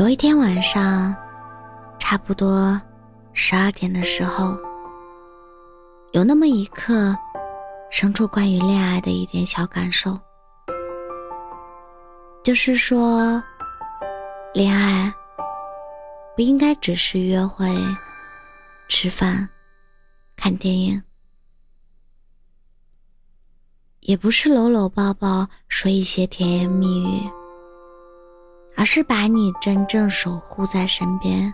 有一天晚上，差不多十二点的时候，有那么一刻，生出关于恋爱的一点小感受，就是说，恋爱不应该只是约会、吃饭、看电影，也不是搂搂抱抱说一些甜言蜜语。而是把你真正守护在身边，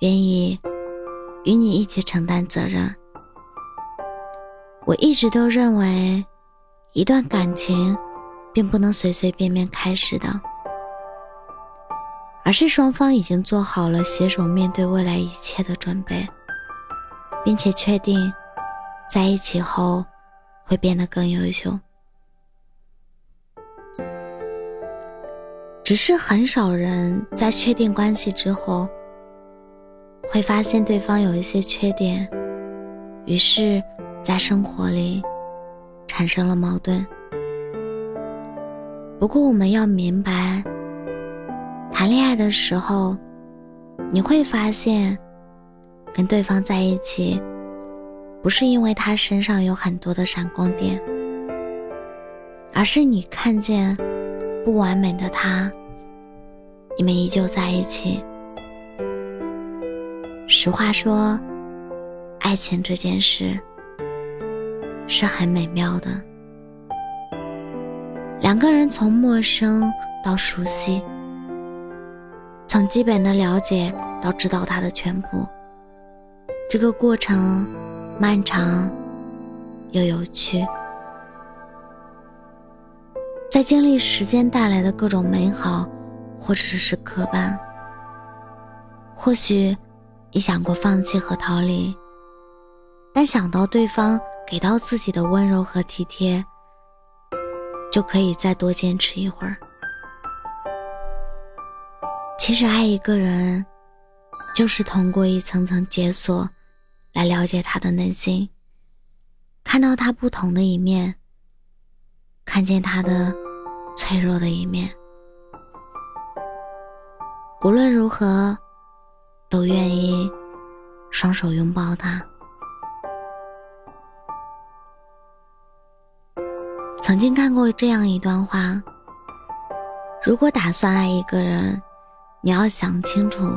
愿意与你一起承担责任。我一直都认为，一段感情并不能随随便便开始的，而是双方已经做好了携手面对未来一切的准备，并且确定在一起后会变得更优秀。只是很少人在确定关系之后，会发现对方有一些缺点，于是，在生活里产生了矛盾。不过，我们要明白，谈恋爱的时候，你会发现，跟对方在一起，不是因为他身上有很多的闪光点，而是你看见。不完美的他，你们依旧在一起。实话说，爱情这件事是很美妙的。两个人从陌生到熟悉，从基本的了解到知道他的全部，这个过程漫长又有趣。在经历时间带来的各种美好，或者是磕绊。或许你想过放弃和逃离，但想到对方给到自己的温柔和体贴，就可以再多坚持一会儿。其实爱一个人，就是通过一层层解锁，来了解他的内心，看到他不同的一面，看见他的。脆弱的一面，无论如何，都愿意双手拥抱他。曾经看过这样一段话：如果打算爱一个人，你要想清楚，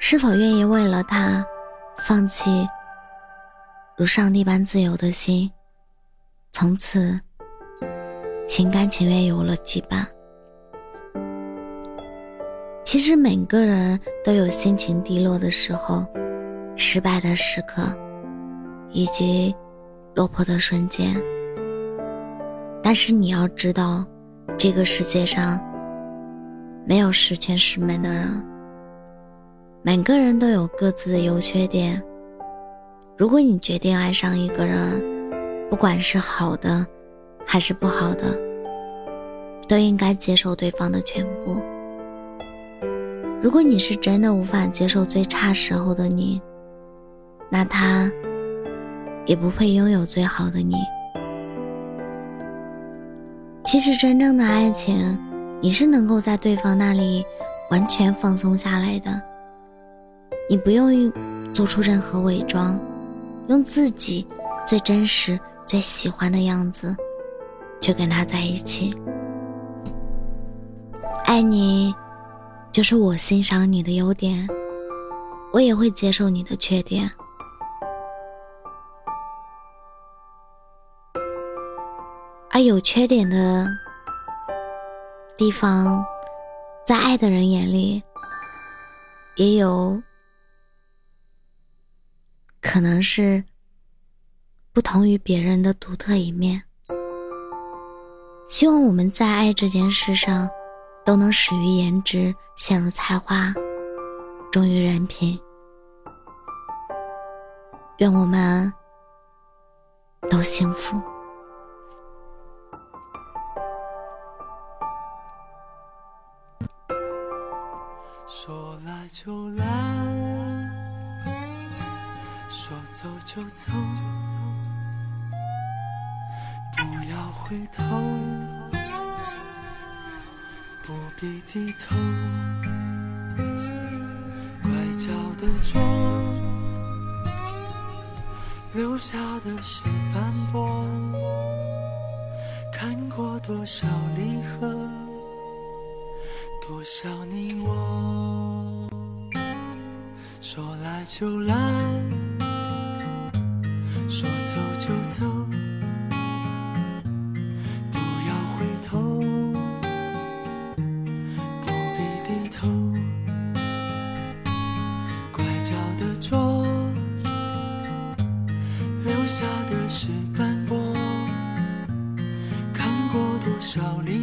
是否愿意为了他，放弃如上帝般自由的心，从此。心甘情愿有了羁绊。其实每个人都有心情低落的时候，失败的时刻，以及落魄的瞬间。但是你要知道，这个世界上没有十全十美的人，每个人都有各自的优缺点。如果你决定爱上一个人，不管是好的。还是不好的，都应该接受对方的全部。如果你是真的无法接受最差时候的你，那他也不配拥有最好的你。其实，真正的爱情，你是能够在对方那里完全放松下来的。你不用做出任何伪装，用自己最真实、最喜欢的样子。去跟他在一起，爱你，就是我欣赏你的优点，我也会接受你的缺点。而有缺点的地方，在爱的人眼里，也有可能是不同于别人的独特一面。希望我们在爱这件事上，都能始于颜值，陷入才华，忠于人品。愿我们都幸福。说来就来，说走就走，不要回头，不必低头，拐角的钟。留下的是斑驳，看过多少离合，多少你我，说来就来，说走就走，少离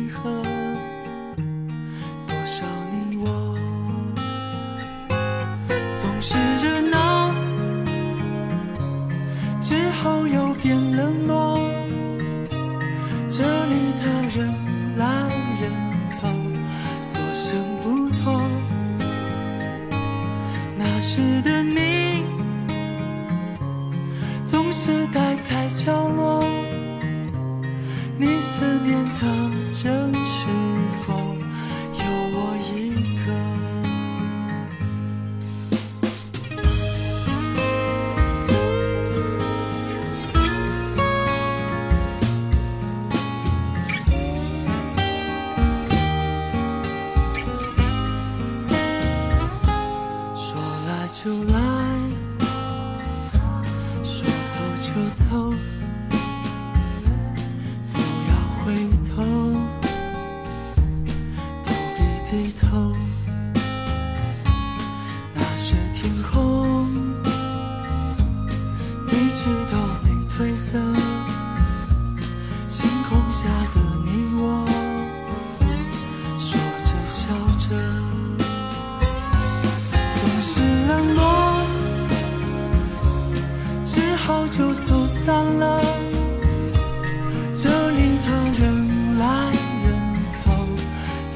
来散了，这里的人来人走，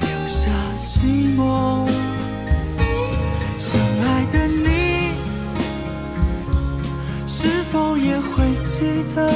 留下寂寞。深爱的你，是否也会记得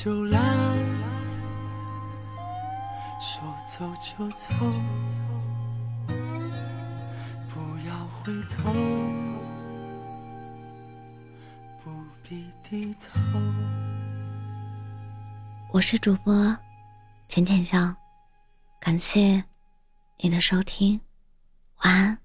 就来。说走就走，不要回头，不必低头。我是主播浅浅笑，感谢你的收听，晚安。